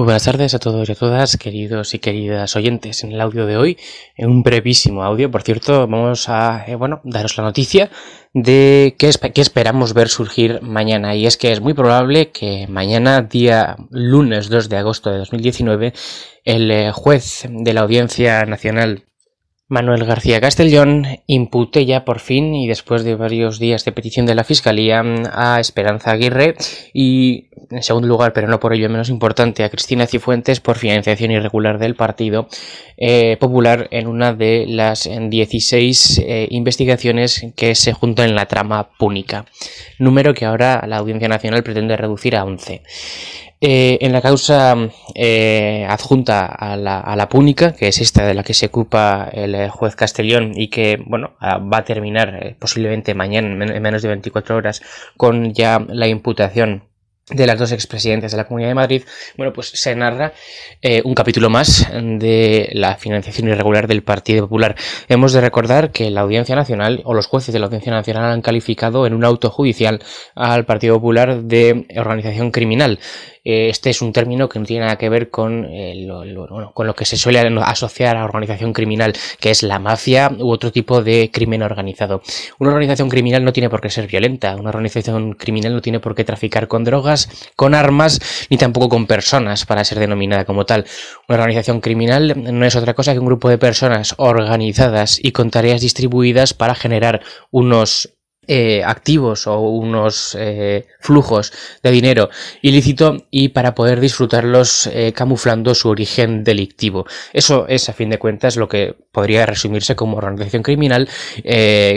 Muy buenas tardes a todos y a todas, queridos y queridas oyentes. En el audio de hoy, en un brevísimo audio, por cierto, vamos a, eh, bueno, daros la noticia de qué, qué, esperamos ver surgir mañana. Y es que es muy probable que mañana, día lunes 2 de agosto de 2019, el eh, juez de la Audiencia Nacional Manuel García Castellón impute ya por fin y después de varios días de petición de la Fiscalía a Esperanza Aguirre y en segundo lugar, pero no por ello menos importante, a Cristina Cifuentes por financiación irregular del Partido eh, Popular en una de las 16 eh, investigaciones que se juntan en la trama púnica, número que ahora la Audiencia Nacional pretende reducir a 11. Eh, en la causa adjunta a la, a la, púnica, que es esta de la que se ocupa el juez Castellón y que bueno va a terminar posiblemente mañana en menos de 24 horas con ya la imputación de las dos expresidentes de la Comunidad de Madrid, bueno, pues se narra eh, un capítulo más de la financiación irregular del Partido Popular. Hemos de recordar que la Audiencia Nacional o los jueces de la Audiencia Nacional han calificado en un auto judicial al Partido Popular de organización criminal. Eh, este es un término que no tiene nada que ver con, eh, lo, con lo que se suele asociar a organización criminal, que es la mafia u otro tipo de crimen organizado. Una organización criminal no tiene por qué ser violenta, una organización criminal no tiene por qué traficar con drogas, con armas, ni tampoco con personas para ser denominada como tal. Una organización criminal no es otra cosa que un grupo de personas organizadas y con tareas distribuidas para generar unos eh, activos o unos eh, flujos de dinero ilícito y para poder disfrutarlos eh, camuflando su origen delictivo. Eso es, a fin de cuentas, lo que podría resumirse como organización criminal.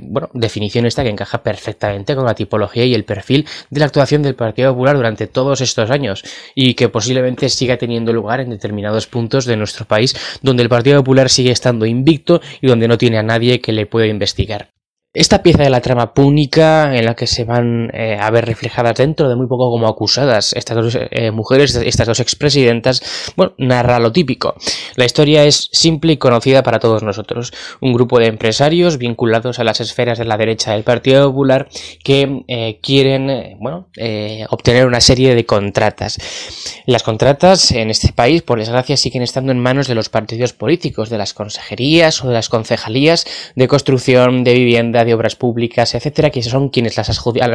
bueno, definición esta que encaja perfectamente con la tipología y el perfil de la actuación del Partido Popular durante todos estos años y que posiblemente siga teniendo lugar en determinados puntos de nuestro país donde el Partido Popular sigue estando invicto y donde no tiene a nadie que le pueda investigar. Esta pieza de la trama púnica en la que se van eh, a ver reflejadas dentro de muy poco como acusadas estas dos eh, mujeres, estas dos expresidentas, bueno, narra lo típico. La historia es simple y conocida para todos nosotros. Un grupo de empresarios vinculados a las esferas de la derecha del Partido Popular que eh, quieren, bueno, obtener una serie de contratas. Las contratas en este país, por desgracia, siguen estando en manos de los partidos políticos, de las consejerías o de las concejalías de construcción, de vivienda, de Obras Públicas, etcétera, que son quienes las,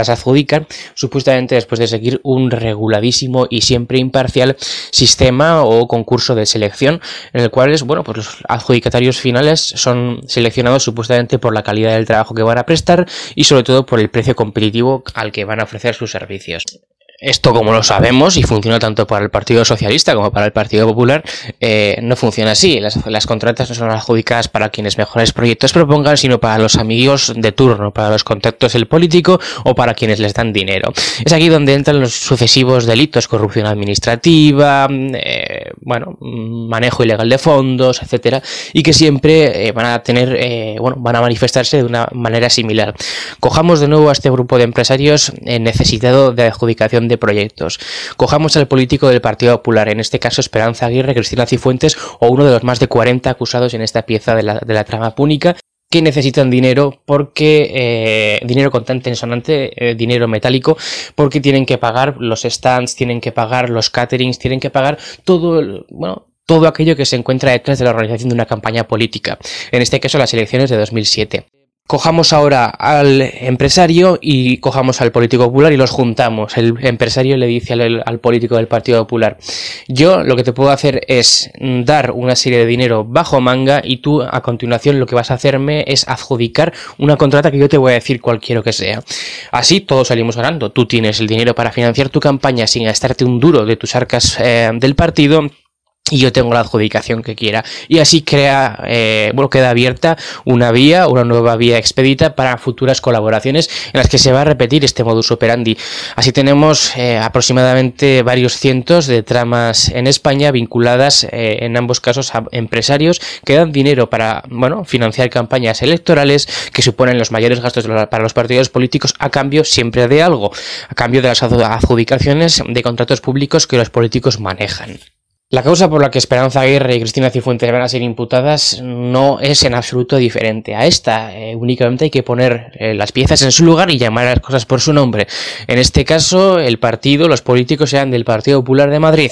adjudican, supuestamente después de seguir un reguladísimo y siempre imparcial sistema o concurso de selección, en el cual bueno, pues los adjudicatarios finales son seleccionados supuestamente por la calidad del trabajo que van a prestar y sobre todo por el precio competitivo al que van a ofrecer sus servicios. Esto, como lo sabemos, y funciona tanto para el Partido Socialista como para el Partido Popular, eh, no funciona así. Las, contratas no son adjudicadas para quienes mejores proyectos propongan, sino para los amigos de turno, para los contactos del político o para quienes les dan dinero. Es aquí donde entran los sucesivos delitos, corrupción administrativa, eh, bueno, manejo ilegal de fondos, etcétera, y que siempre eh, van a tener, bueno, van a manifestarse de una manera similar. Cojamos de nuevo a este grupo de empresarios necesitado de adjudicación de proyectos. Cojamos al político del Partido Popular, en este caso Esperanza Aguirre, Cristina Cifuentes o uno de los más de 40 acusados en esta pieza de la, trama púnica que necesitan dinero porque eh, dinero contante en sonante, eh, dinero metálico, porque tienen que pagar los stands, tienen que pagar los caterings, tienen que pagar todo, bueno, todo aquello que se encuentra detrás de la organización de una campaña política. En este caso, las elecciones de 2007. Cojamos ahora al empresario y cojamos al político popular y los juntamos. El empresario le dice al, político del Partido Popular, yo lo que te puedo hacer es dar una serie de dinero bajo manga y tú a continuación lo que vas a hacerme es adjudicar una contrata que yo te voy a decir cual quiero que sea. Así todos salimos ganando. Tú tienes el dinero para financiar tu campaña sin gastarte un duro de tus arcas eh, del partido y yo tengo la adjudicación que quiera. Y así crea, eh, bueno, queda abierta una vía, una nueva vía expedita para futuras colaboraciones en las que se va a repetir este modus operandi. Así tenemos eh, aproximadamente varios cientos de tramas en España vinculadas eh, en ambos casos a empresarios que dan dinero para, bueno, financiar campañas electorales que suponen los mayores gastos para los partidos políticos a cambio siempre de algo, a cambio de las adjudicaciones de contratos públicos que los políticos manejan. La causa por la que Esperanza Aguirre y Cristina Cifuentes van a ser imputadas no es en absoluto diferente a esta. Eh, únicamente hay que poner eh, las piezas en su lugar y llamar a las cosas por su nombre. En este caso, el partido, los políticos sean del Partido Popular de Madrid.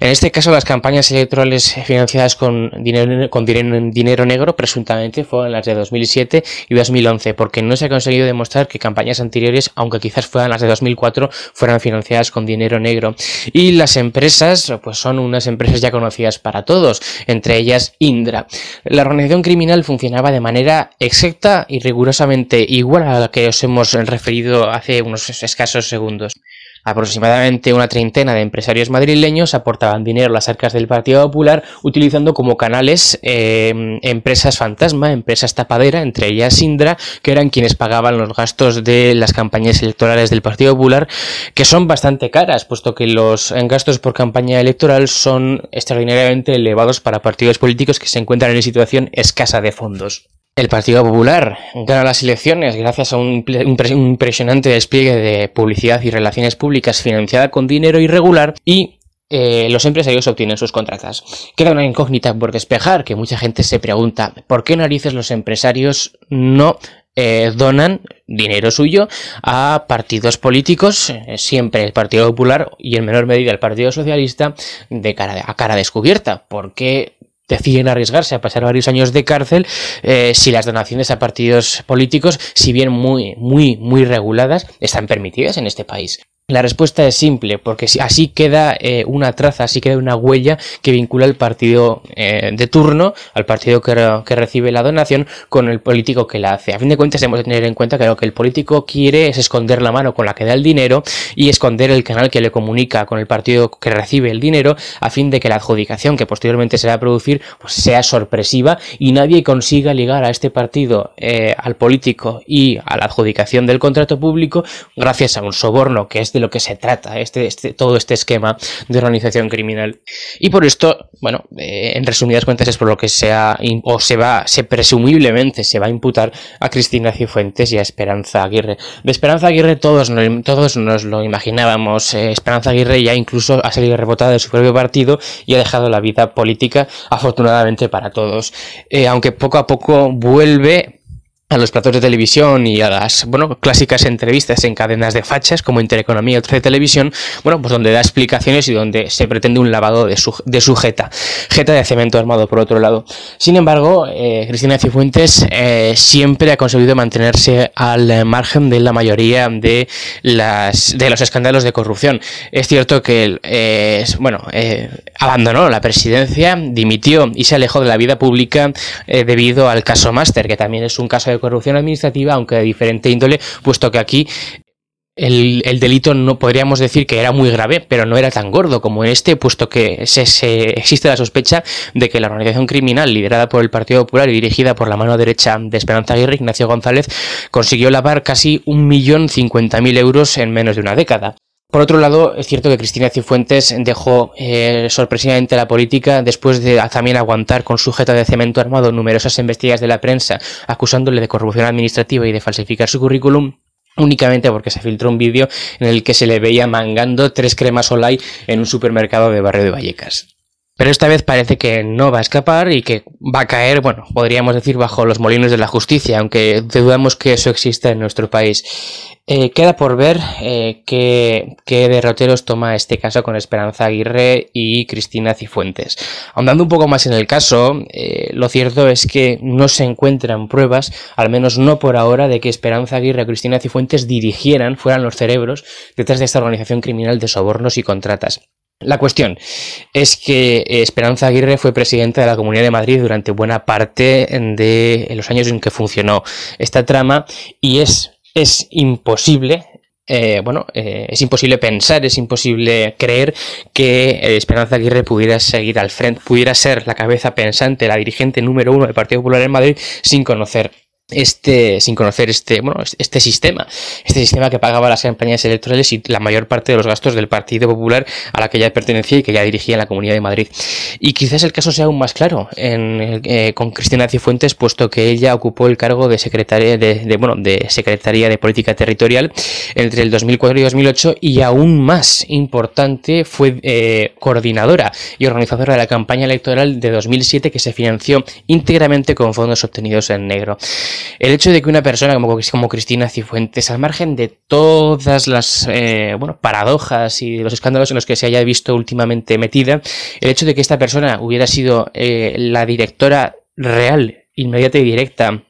En este caso, las campañas electorales financiadas con dinero, negro presuntamente fueron las de 2007 y 2011, porque no se ha conseguido demostrar que campañas anteriores, aunque quizás fueran las de 2004, fueran financiadas con dinero negro. Y las empresas, pues son unas empresas ya conocidas para todos, entre ellas Indra. La organización criminal funcionaba de manera exacta y rigurosamente igual a la que os hemos referido hace unos escasos segundos. Aproximadamente una treintena de empresarios madrileños aportaban dinero a las arcas del Partido Popular utilizando como canales eh, empresas fantasma, empresas tapadera, entre ellas Indra, que eran quienes pagaban los gastos de las campañas electorales del Partido Popular, que son bastante caras, puesto que los gastos por campaña electoral son extraordinariamente elevados para partidos políticos que se encuentran en situación escasa de fondos. El Partido Popular gana las elecciones gracias a un, impresionante despliegue de publicidad y relaciones públicas financiada con dinero irregular y eh, los empresarios obtienen sus contratas. Queda una incógnita por despejar que mucha gente se pregunta ¿por qué narices los empresarios no eh, donan dinero suyo a partidos políticos, eh, siempre el Partido Popular y en menor medida el Partido Socialista, de cara a cara descubierta? ¿Por qué deciden arriesgarse a pasar varios años de cárcel eh, si las donaciones a partidos políticos, si bien muy, muy, muy reguladas, están permitidas en este país. La respuesta es simple, porque así queda eh, una traza, así queda una huella que vincula al partido eh, de turno, al partido que, recibe la donación, con el político que la hace. A fin de cuentas, debemos tener en cuenta que lo que el político quiere es esconder la mano con la que da el dinero y esconder el canal que le comunica con el partido que recibe el dinero, a fin de que la adjudicación que posteriormente se va a producir pues, sea sorpresiva y nadie consiga ligar a este partido, eh, al político y a la adjudicación del contrato público gracias a un soborno que es de lo que se trata este, este, todo este esquema de organización criminal. Y por esto, bueno, eh, en resumidas cuentas es por lo que se ha, o se va, se presumiblemente se va a imputar a Cristina Cifuentes y a Esperanza Aguirre. De Esperanza Aguirre todos, todos nos lo imaginábamos. Eh, Esperanza Aguirre ya incluso ha salido rebotada de su propio partido y ha dejado la vida política, afortunadamente para todos. Eh, aunque poco a poco vuelve a los platos de televisión y a las bueno clásicas entrevistas en cadenas de fachas como Intereconomía o de Televisión, bueno, pues donde da explicaciones y donde se pretende un lavado de, su, de jeta, jeta de cemento armado por otro lado. Sin embargo, eh, Cristina Cifuentes eh, siempre ha conseguido mantenerse al margen de la mayoría de las de los escándalos de corrupción. Es cierto que eh, bueno abandonó la presidencia, dimitió y se alejó de la vida pública debido al caso Master, que también es un caso de corrupción administrativa, aunque de diferente índole, puesto que aquí el, delito no podríamos decir que era muy grave, pero no era tan gordo como este, puesto que se, existe la sospecha de que la organización criminal liderada por el Partido Popular y dirigida por la mano derecha de Esperanza Aguirre, Ignacio González, consiguió lavar casi un millón cincuenta mil euros en menos de una década. Por otro lado, es cierto que Cristina Cifuentes dejó eh, sorpresivamente la política después de también aguantar con sujeta de cemento armado numerosas investigas de la prensa acusándole de corrupción administrativa y de falsificar su currículum únicamente porque se filtró un vídeo en el que se le veía mangando tres cremas Olay en un supermercado de barrio de Vallecas. Pero esta vez parece que no va a escapar y que va a caer, bueno, podríamos decir, bajo los molinos de la justicia, aunque dudamos que eso exista en nuestro país. Eh, queda por ver eh, qué, derroteros toma este caso con Esperanza Aguirre y Cristina Cifuentes. Ahondando un poco más en el caso, eh, lo cierto es que no se encuentran pruebas, al menos no por ahora, de que Esperanza Aguirre y Cristina Cifuentes dirigieran, fueran los cerebros detrás de esta organización criminal de sobornos y contratas. La cuestión es que Esperanza Aguirre fue presidenta de la Comunidad de Madrid durante buena parte de los años en que funcionó esta trama y es, es imposible eh, bueno, eh, es imposible pensar, es imposible creer que Esperanza Aguirre pudiera seguir al frente, pudiera ser la cabeza pensante, la dirigente número uno del Partido Popular en Madrid sin conocer este, sin conocer este, bueno, este sistema, este sistema que pagaba las campañas electorales y la mayor parte de los gastos del Partido Popular a la que ya pertenecía y que ya dirigía en la Comunidad de Madrid. Y quizás el caso sea aún más claro en, eh, con Cristina Cifuentes, puesto que ella ocupó el cargo de secretaria de, bueno, de secretaria de Política Territorial entre el 2004 y 2008 y aún más importante fue eh, coordinadora y organizadora de la campaña electoral de 2007 que se financió íntegramente con fondos obtenidos en negro. El hecho de que una persona como, como Cristina Cifuentes, al margen de todas las eh, bueno, paradojas y los escándalos en los que se haya visto últimamente metida, el hecho de que esta persona hubiera sido eh, la directora real, inmediata y directa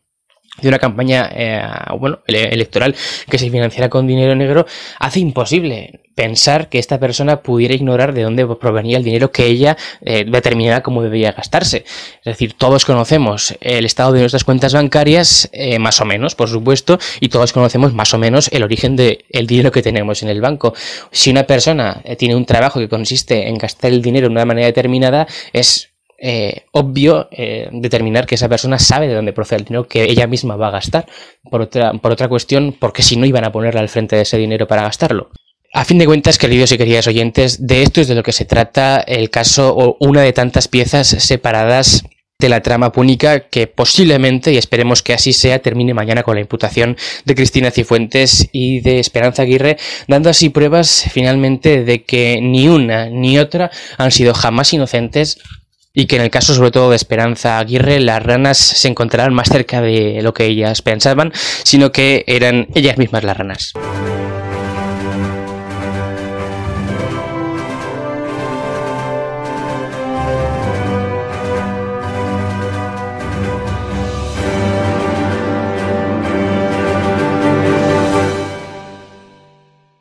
de una campaña eh, bueno, electoral que se financiara con dinero negro, hace imposible pensar que esta persona pudiera ignorar de dónde provenía el dinero que ella eh, determinara cómo debía gastarse. Es decir, todos conocemos el estado de nuestras cuentas bancarias, eh, más o menos, por supuesto, y todos conocemos más o menos el origen del dinero que tenemos en el banco. Si una persona tiene un trabajo que consiste en gastar el dinero de una manera determinada, es eh, obvio eh, determinar que esa persona sabe de dónde procede el dinero que ella misma va a gastar. Por otra, por otra cuestión, porque si no iban a ponerle al frente de ese dinero para gastarlo. A fin de cuentas, queridos y queridas oyentes, de esto es de lo que se trata el caso o una de tantas piezas separadas de la trama púnica que posiblemente, y esperemos que así sea, termine mañana con la imputación de Cristina Cifuentes y de Esperanza Aguirre, dando así pruebas finalmente de que ni una ni otra han sido jamás inocentes y que en el caso sobre todo de Esperanza Aguirre las ranas se encontrarán más cerca de lo que ellas pensaban, sino que eran ellas mismas las ranas.